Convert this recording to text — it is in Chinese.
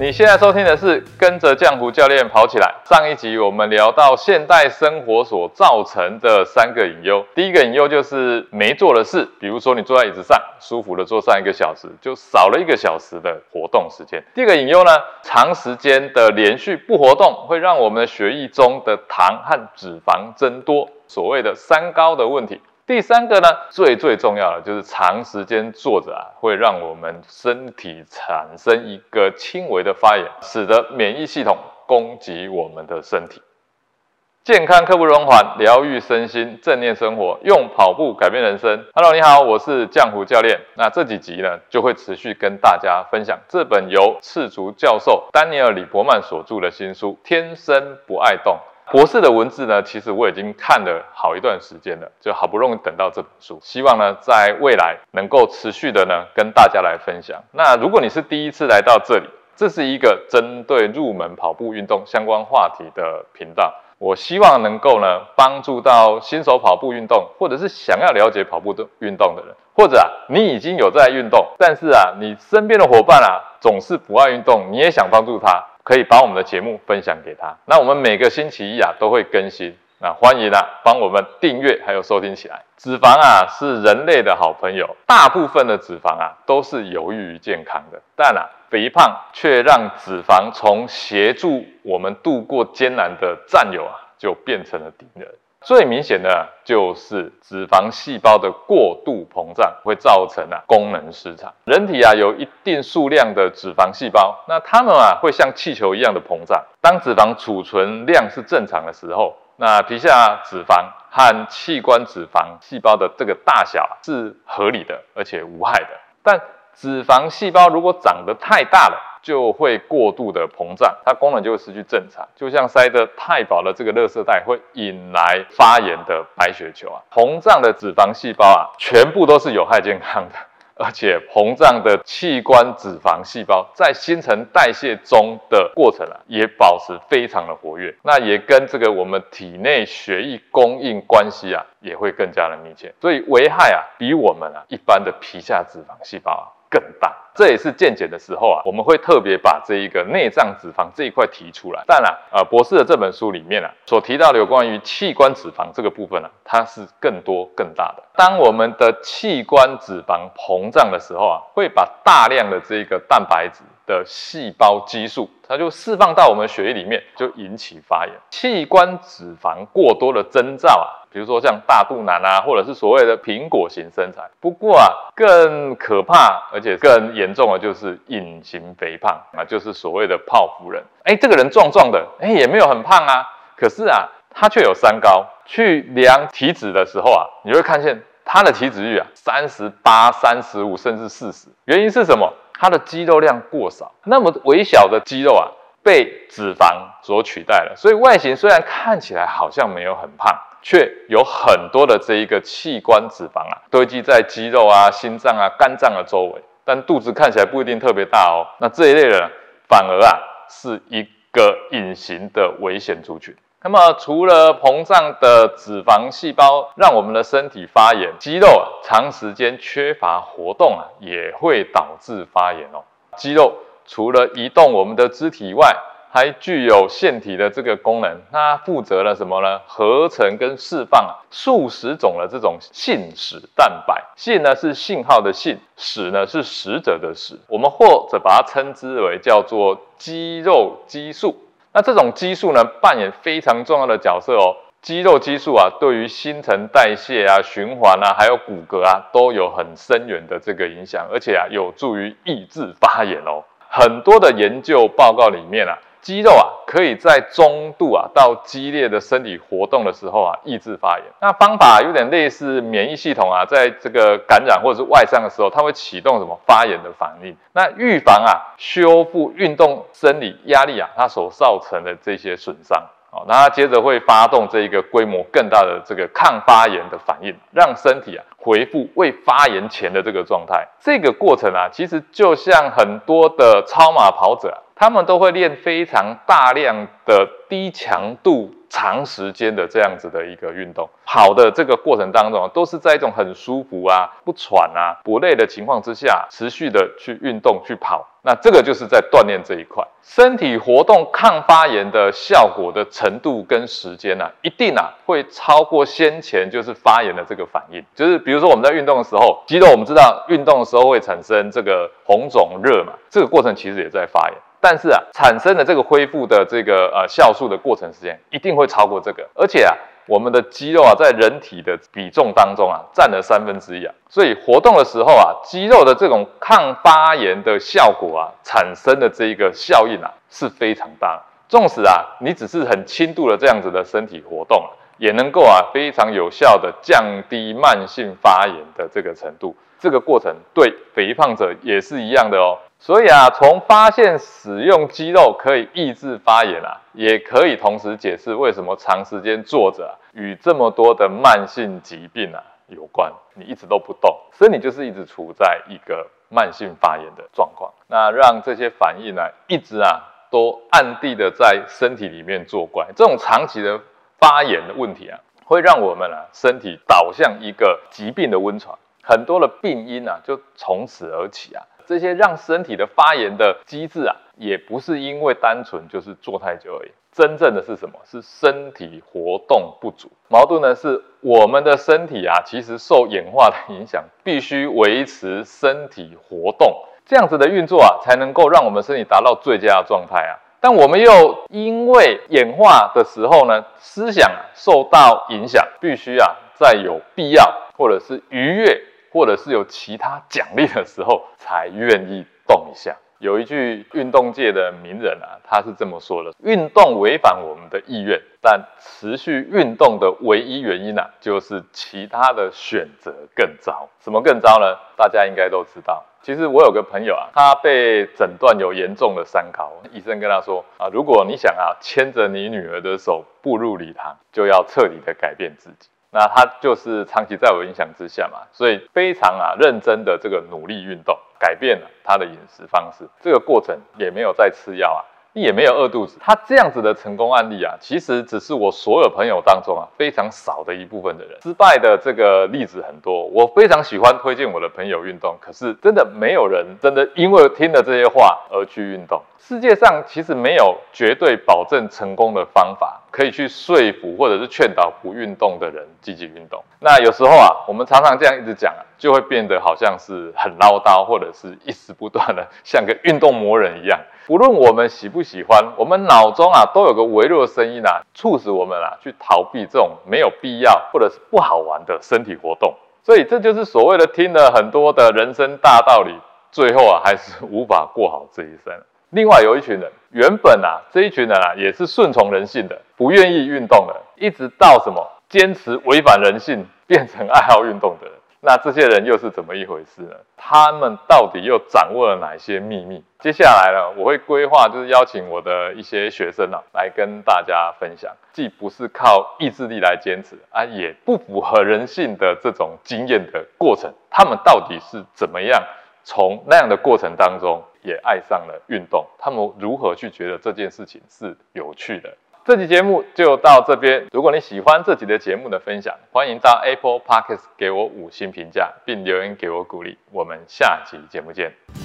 你现在收听的是跟着浆糊教练跑起来。上一集我们聊到现代生活所造成的三个隐忧，第一个隐忧就是没做的事，比如说你坐在椅子上舒服的坐上一个小时，就少了一个小时的活动时间。第二个隐忧呢，长时间的连续不活动会让我们的血液中的糖和脂肪增多，所谓的三高的问题。第三个呢，最最重要的就是长时间坐着啊，会让我们身体产生一个轻微的发炎，使得免疫系统攻击我们的身体。健康刻不容缓，疗愈身心，正念生活，用跑步改变人生。Hello，你好，我是浆糊教练。那这几集呢，就会持续跟大家分享这本由赤足教授丹尼尔·李伯曼所著的新书《天生不爱动》。博士的文字呢，其实我已经看了好一段时间了，就好不容易等到这本书，希望呢在未来能够持续的呢跟大家来分享。那如果你是第一次来到这里，这是一个针对入门跑步运动相关话题的频道，我希望能够呢帮助到新手跑步运动，或者是想要了解跑步的运动的人，或者啊你已经有在运动，但是啊你身边的伙伴啊总是不爱运动，你也想帮助他。可以把我们的节目分享给他。那我们每个星期一啊都会更新，那欢迎啊帮我们订阅还有收听起来。脂肪啊是人类的好朋友，大部分的脂肪啊都是有益于健康的，但啊肥胖却让脂肪从协助我们度过艰难的战友啊，就变成了敌人。最明显的就是脂肪细胞的过度膨胀，会造成啊功能失常。人体啊有一定数量的脂肪细胞，那它们啊会像气球一样的膨胀。当脂肪储存量是正常的时候，那皮下脂肪和器官脂肪细胞的这个大小是合理的，而且无害的。但脂肪细胞如果长得太大了，就会过度的膨胀，它功能就会失去正常，就像塞得太饱的这个热色带，会引来发炎的白血球啊。膨胀的脂肪细胞啊，全部都是有害健康的，而且膨胀的器官脂肪细胞在新陈代谢中的过程啊，也保持非常的活跃，那也跟这个我们体内血液供应关系啊，也会更加的密切，所以危害啊，比我们啊一般的皮下脂肪细胞啊更大。这也是健检的时候啊，我们会特别把这一个内脏脂肪这一块提出来。当然，呃，博士的这本书里面啊，所提到的有关于器官脂肪这个部分呢，它是更多更大的。当我们的器官脂肪膨胀的时候啊，会把大量的这个蛋白质的细胞激素，它就释放到我们血液里面，就引起发炎。器官脂肪过多的征兆啊。比如说像大肚腩啊，或者是所谓的苹果型身材。不过啊，更可怕而且更严重的就是隐形肥胖啊，就是所谓的泡芙人。哎，这个人壮壮的，哎，也没有很胖啊，可是啊，他却有三高。去量体脂的时候啊，你会看见他的体脂率啊，三十八、三十五，甚至四十。原因是什么？他的肌肉量过少，那么微小的肌肉啊，被脂肪所取代了。所以外形虽然看起来好像没有很胖。却有很多的这一个器官脂肪啊，堆积在肌肉啊、心脏啊、肝脏的周围，但肚子看起来不一定特别大哦。那这一类人反而啊是一个隐形的危险族群。那么除了膨胀的脂肪细胞让我们的身体发炎，肌肉啊长时间缺乏活动啊也会导致发炎哦。肌肉除了移动我们的肢体外，还具有腺体的这个功能，它负责了什么呢？合成跟释放数十种的这种信使蛋白。信呢是信号的信，使呢是使者的使。我们或者把它称之为叫做肌肉激素。那这种激素呢，扮演非常重要的角色哦。肌肉激素啊，对于新陈代谢啊、循环啊，还有骨骼啊，都有很深远的这个影响，而且啊，有助于抑制发炎哦。很多的研究报告里面啊。肌肉啊，可以在中度啊到激烈的身体活动的时候啊，抑制发炎。那方法有点类似免疫系统啊，在这个感染或者是外伤的时候，它会启动什么发炎的反应？那预防啊，修复运动生理压力啊，它所造成的这些损伤。好，那它接着会发动这一个规模更大的这个抗发炎的反应，让身体啊恢复未发炎前的这个状态。这个过程啊，其实就像很多的超马跑者。他们都会练非常大量的低强度、长时间的这样子的一个运动。跑的这个过程当中，都是在一种很舒服啊、不喘啊、不累的情况之下，持续的去运动去跑。那这个就是在锻炼这一块，身体活动抗发炎的效果的程度跟时间呢，一定啊会超过先前就是发炎的这个反应。就是比如说我们在运动的时候，肌肉我们知道运动的时候会产生这个红肿热嘛，这个过程其实也在发炎。但是啊，产生的这个恢复的这个呃酵素的过程时间一定会超过这个，而且啊，我们的肌肉啊在人体的比重当中啊占了三分之一啊，所以活动的时候啊，肌肉的这种抗发炎的效果啊产生的这一个效应啊是非常大。纵使啊你只是很轻度的这样子的身体活动啊，也能够啊非常有效的降低慢性发炎的这个程度。这个过程对肥胖者也是一样的哦。所以啊，从发现使用肌肉可以抑制发炎啊，也可以同时解释为什么长时间坐着与这么多的慢性疾病啊有关。你一直都不动，身体就是一直处在一个慢性发炎的状况。那让这些反应呢，一直啊都暗地的在身体里面作怪。这种长期的发炎的问题啊，会让我们啊身体导向一个疾病的温床，很多的病因啊就从此而起啊。这些让身体的发炎的机制啊，也不是因为单纯就是坐太久而已，真正的是什么？是身体活动不足。矛盾呢，是我们的身体啊，其实受演化的影响，必须维持身体活动，这样子的运作啊，才能够让我们身体达到最佳的状态啊。但我们又因为演化的时候呢，思想受到影响，必须啊，在有必要或者是愉悦。或者是有其他奖励的时候才愿意动一下。有一句运动界的名人啊，他是这么说的：运动违反我们的意愿，但持续运动的唯一原因啊，就是其他的选择更糟。什么更糟呢？大家应该都知道。其实我有个朋友啊，他被诊断有严重的三高，医生跟他说啊，如果你想啊牵着你女儿的手步入礼堂，就要彻底的改变自己。那他就是长期在我影响之下嘛，所以非常啊认真的这个努力运动，改变了他的饮食方式，这个过程也没有再吃药啊。也没有饿肚子，他这样子的成功案例啊，其实只是我所有朋友当中啊非常少的一部分的人。失败的这个例子很多，我非常喜欢推荐我的朋友运动，可是真的没有人真的因为听了这些话而去运动。世界上其实没有绝对保证成功的方法，可以去说服或者是劝导不运动的人积极运动。那有时候啊，我们常常这样一直讲，就会变得好像是很唠叨，或者是一直不断的 像个运动魔人一样。不论我们喜不喜欢，我们脑中啊都有个微弱的声音啊，促使我们啊去逃避这种没有必要或者是不好玩的身体活动。所以这就是所谓的听了很多的人生大道理，最后啊还是无法过好这一生。另外有一群人，原本啊这一群人啊也是顺从人性的，不愿意运动的，一直到什么坚持违反人性，变成爱好运动的人。那这些人又是怎么一回事呢？他们到底又掌握了哪些秘密？接下来呢，我会规划就是邀请我的一些学生啊，来跟大家分享，既不是靠意志力来坚持啊，也不符合人性的这种经验的过程，他们到底是怎么样从那样的过程当中也爱上了运动？他们如何去觉得这件事情是有趣的？这期节目就到这边。如果你喜欢这集的节目的分享，欢迎到 Apple Podcast 给我五星评价，并留言给我鼓励。我们下期节目见。